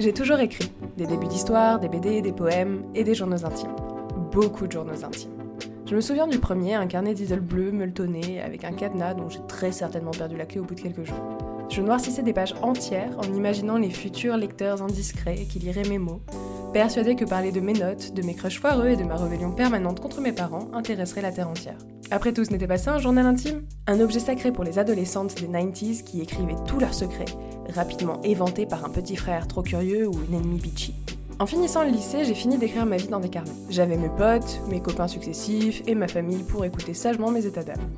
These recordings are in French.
J'ai toujours écrit, des débuts d'histoire, des BD, des poèmes et des journaux intimes. Beaucoup de journaux intimes. Je me souviens du premier, un carnet d'idole bleu, avec un cadenas dont j'ai très certainement perdu la clé au bout de quelques jours. Je noircissais des pages entières en imaginant les futurs lecteurs indiscrets qui liraient mes mots, persuadé que parler de mes notes, de mes crushs foireux et de ma rébellion permanente contre mes parents intéresserait la Terre entière. Après tout, ce n'était pas ça un journal intime? Un objet sacré pour les adolescentes des 90s qui écrivaient tous leurs secrets, rapidement éventés par un petit frère trop curieux ou une ennemie bitchy. En finissant le lycée, j'ai fini d'écrire ma vie dans des carnets. J'avais mes potes, mes copains successifs et ma famille pour écouter sagement mes états d'âme.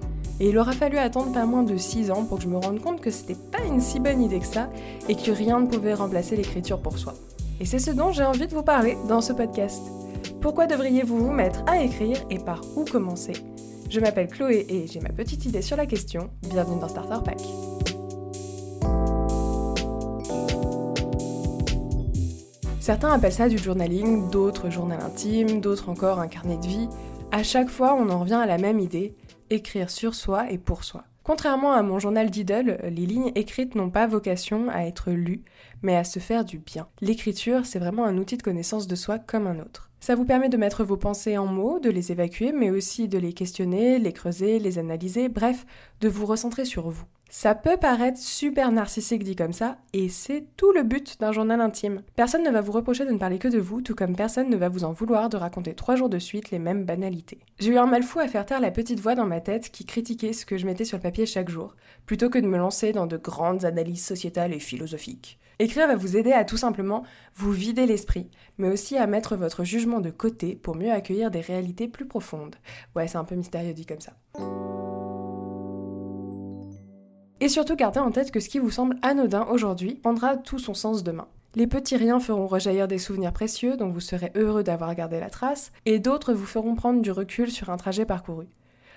Et il aura fallu attendre pas moins de 6 ans pour que je me rende compte que c'était pas une si bonne idée que ça et que rien ne pouvait remplacer l'écriture pour soi. Et c'est ce dont j'ai envie de vous parler dans ce podcast. Pourquoi devriez-vous vous mettre à écrire et par où commencer? Je m'appelle Chloé et j'ai ma petite idée sur la question. Bienvenue dans Starter Pack. Certains appellent ça du journaling, d'autres journal intime, d'autres encore un carnet de vie. À chaque fois, on en revient à la même idée, écrire sur soi et pour soi. Contrairement à mon journal d'idole, les lignes écrites n'ont pas vocation à être lues, mais à se faire du bien. L'écriture, c'est vraiment un outil de connaissance de soi comme un autre. Ça vous permet de mettre vos pensées en mots, de les évacuer, mais aussi de les questionner, les creuser, les analyser, bref, de vous recentrer sur vous. Ça peut paraître super narcissique dit comme ça, et c'est tout le but d'un journal intime. Personne ne va vous reprocher de ne parler que de vous, tout comme personne ne va vous en vouloir de raconter trois jours de suite les mêmes banalités. J'ai eu un mal fou à faire taire la petite voix dans ma tête qui critiquait ce que je mettais sur le papier chaque jour, plutôt que de me lancer dans de grandes analyses sociétales et philosophiques. Écrire va vous aider à tout simplement vous vider l'esprit, mais aussi à mettre votre jugement de côté pour mieux accueillir des réalités plus profondes. Ouais, c'est un peu mystérieux dit comme ça. Et surtout gardez en tête que ce qui vous semble anodin aujourd'hui prendra tout son sens demain. Les petits riens feront rejaillir des souvenirs précieux dont vous serez heureux d'avoir gardé la trace, et d'autres vous feront prendre du recul sur un trajet parcouru.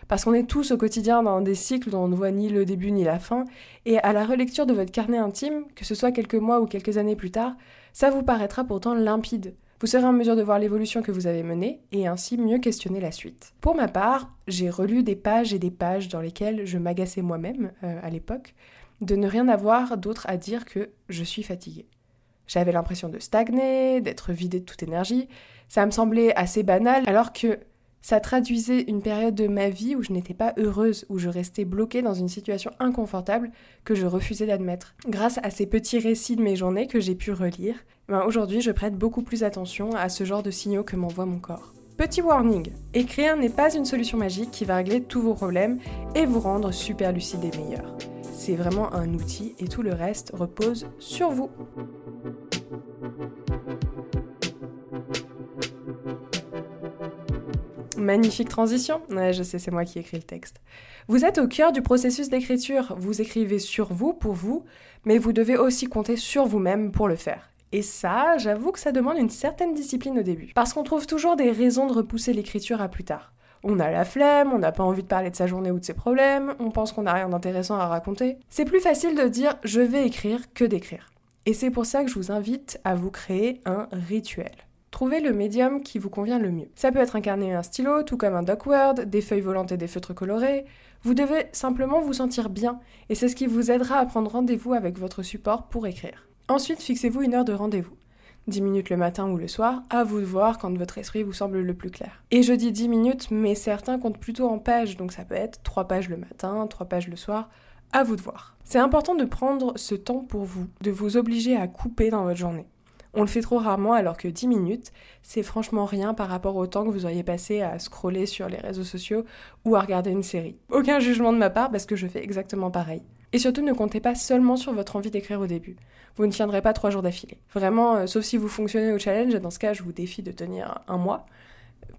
Parce qu'on est tous au quotidien dans des cycles dont on ne voit ni le début ni la fin, et à la relecture de votre carnet intime, que ce soit quelques mois ou quelques années plus tard, ça vous paraîtra pourtant limpide. Vous serez en mesure de voir l'évolution que vous avez menée et ainsi mieux questionner la suite. Pour ma part, j'ai relu des pages et des pages dans lesquelles je m'agaçais moi-même, euh, à l'époque, de ne rien avoir d'autre à dire que je suis fatiguée. J'avais l'impression de stagner, d'être vidée de toute énergie. Ça me semblait assez banal, alors que ça traduisait une période de ma vie où je n'étais pas heureuse, où je restais bloquée dans une situation inconfortable que je refusais d'admettre. Grâce à ces petits récits de mes journées que j'ai pu relire, ben aujourd'hui je prête beaucoup plus attention à ce genre de signaux que m'envoie mon corps. Petit warning, écrire n'est pas une solution magique qui va régler tous vos problèmes et vous rendre super lucide et meilleur. C'est vraiment un outil et tout le reste repose sur vous. Magnifique transition. Ouais, je sais, c'est moi qui écris le texte. Vous êtes au cœur du processus d'écriture. Vous écrivez sur vous pour vous, mais vous devez aussi compter sur vous-même pour le faire. Et ça, j'avoue que ça demande une certaine discipline au début. Parce qu'on trouve toujours des raisons de repousser l'écriture à plus tard. On a la flemme, on n'a pas envie de parler de sa journée ou de ses problèmes, on pense qu'on n'a rien d'intéressant à raconter. C'est plus facile de dire je vais écrire que d'écrire. Et c'est pour ça que je vous invite à vous créer un rituel. Trouvez le médium qui vous convient le mieux. Ça peut être et un stylo, tout comme un DocWord, des feuilles volantes et des feutres colorés. Vous devez simplement vous sentir bien, et c'est ce qui vous aidera à prendre rendez-vous avec votre support pour écrire. Ensuite, fixez-vous une heure de rendez-vous. 10 minutes le matin ou le soir, à vous de voir quand votre esprit vous semble le plus clair. Et je dis 10 minutes, mais certains comptent plutôt en pages, donc ça peut être 3 pages le matin, 3 pages le soir, à vous de voir. C'est important de prendre ce temps pour vous, de vous obliger à couper dans votre journée. On le fait trop rarement alors que 10 minutes, c'est franchement rien par rapport au temps que vous auriez passé à scroller sur les réseaux sociaux ou à regarder une série. Aucun jugement de ma part parce que je fais exactement pareil. Et surtout, ne comptez pas seulement sur votre envie d'écrire au début. Vous ne tiendrez pas trois jours d'affilée. Vraiment, euh, sauf si vous fonctionnez au challenge, dans ce cas, je vous défie de tenir un mois.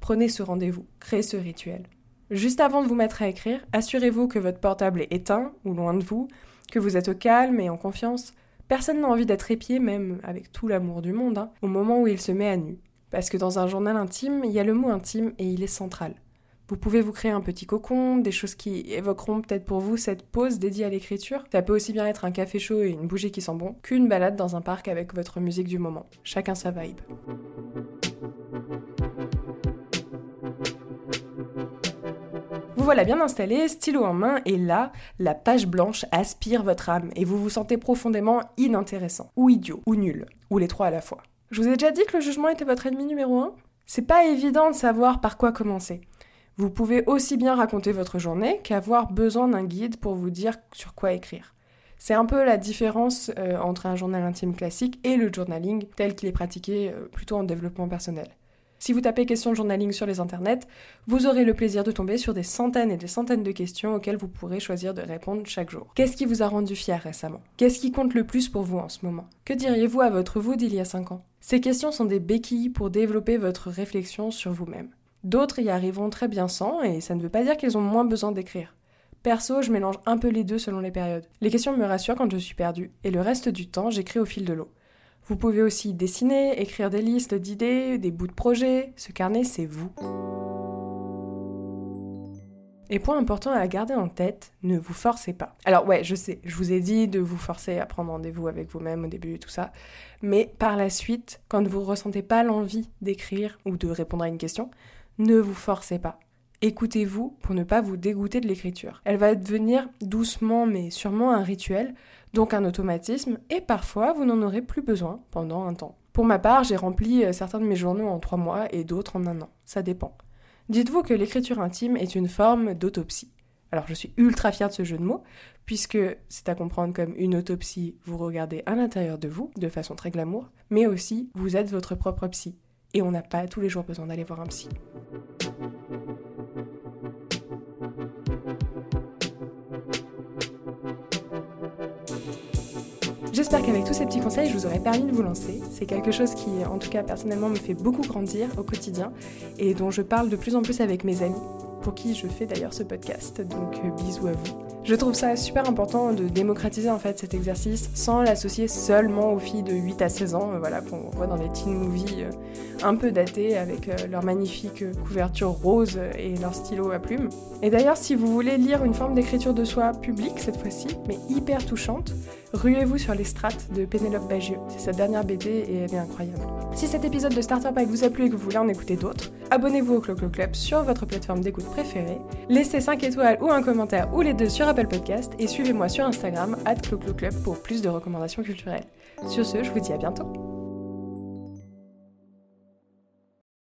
Prenez ce rendez-vous, créez ce rituel. Juste avant de vous mettre à écrire, assurez-vous que votre portable est éteint ou loin de vous, que vous êtes au calme et en confiance, Personne n'a envie d'être épié, même avec tout l'amour du monde, hein, au moment où il se met à nu. Parce que dans un journal intime, il y a le mot intime et il est central. Vous pouvez vous créer un petit cocon, des choses qui évoqueront peut-être pour vous cette pause dédiée à l'écriture. Ça peut aussi bien être un café chaud et une bougie qui sent bon qu'une balade dans un parc avec votre musique du moment. Chacun sa vibe. Voilà bien installé, stylo en main, et là, la page blanche aspire votre âme et vous vous sentez profondément inintéressant, ou idiot, ou nul, ou les trois à la fois. Je vous ai déjà dit que le jugement était votre ennemi numéro un? C'est pas évident de savoir par quoi commencer. Vous pouvez aussi bien raconter votre journée qu'avoir besoin d'un guide pour vous dire sur quoi écrire. C'est un peu la différence euh, entre un journal intime classique et le journaling tel qu'il est pratiqué euh, plutôt en développement personnel. Si vous tapez questions de journaling sur les internets, vous aurez le plaisir de tomber sur des centaines et des centaines de questions auxquelles vous pourrez choisir de répondre chaque jour. Qu'est-ce qui vous a rendu fier récemment? Qu'est-ce qui compte le plus pour vous en ce moment? Que diriez-vous à votre vous d'il y a 5 ans? Ces questions sont des béquilles pour développer votre réflexion sur vous-même. D'autres y arriveront très bien sans, et ça ne veut pas dire qu'ils ont moins besoin d'écrire. Perso, je mélange un peu les deux selon les périodes. Les questions me rassurent quand je suis perdue, et le reste du temps, j'écris au fil de l'eau. Vous pouvez aussi dessiner, écrire des listes d'idées, des bouts de projets. Ce carnet, c'est vous. Et point important à garder en tête, ne vous forcez pas. Alors ouais, je sais, je vous ai dit de vous forcer à prendre rendez-vous avec vous-même au début et tout ça, mais par la suite, quand vous ressentez pas l'envie d'écrire ou de répondre à une question, ne vous forcez pas. Écoutez-vous pour ne pas vous dégoûter de l'écriture. Elle va devenir doucement mais sûrement un rituel, donc un automatisme, et parfois vous n'en aurez plus besoin pendant un temps. Pour ma part, j'ai rempli euh, certains de mes journaux en trois mois et d'autres en un an. Ça dépend. Dites-vous que l'écriture intime est une forme d'autopsie. Alors je suis ultra fière de ce jeu de mots, puisque c'est à comprendre comme une autopsie, vous regardez à l'intérieur de vous, de façon très glamour, mais aussi vous êtes votre propre psy. Et on n'a pas tous les jours besoin d'aller voir un psy. J'espère qu'avec tous ces petits conseils, je vous aurai permis de vous lancer. C'est quelque chose qui, en tout cas personnellement, me fait beaucoup grandir au quotidien et dont je parle de plus en plus avec mes amis, pour qui je fais d'ailleurs ce podcast. Donc euh, bisous à vous. Je trouve ça super important de démocratiser en fait cet exercice sans l'associer seulement aux filles de 8 à 16 ans, euh, voilà, qu'on voit dans les teen movies euh, un peu datés avec euh, leur magnifique couverture rose et leur stylo à plumes. Et d'ailleurs, si vous voulez lire une forme d'écriture de soi publique cette fois-ci, mais hyper touchante, ruez-vous sur les strates de Pénélope Bagieux. C'est sa dernière BD et elle est incroyable. Si cet épisode de Starter Pack vous a plu et que vous voulez en écouter d'autres, abonnez-vous au Clo Club sur votre plateforme d'écoute préférée, laissez 5 étoiles ou un commentaire ou les deux sur Podcast et suivez-moi sur Instagram, at pour plus de recommandations culturelles. Sur ce, je vous dis à bientôt.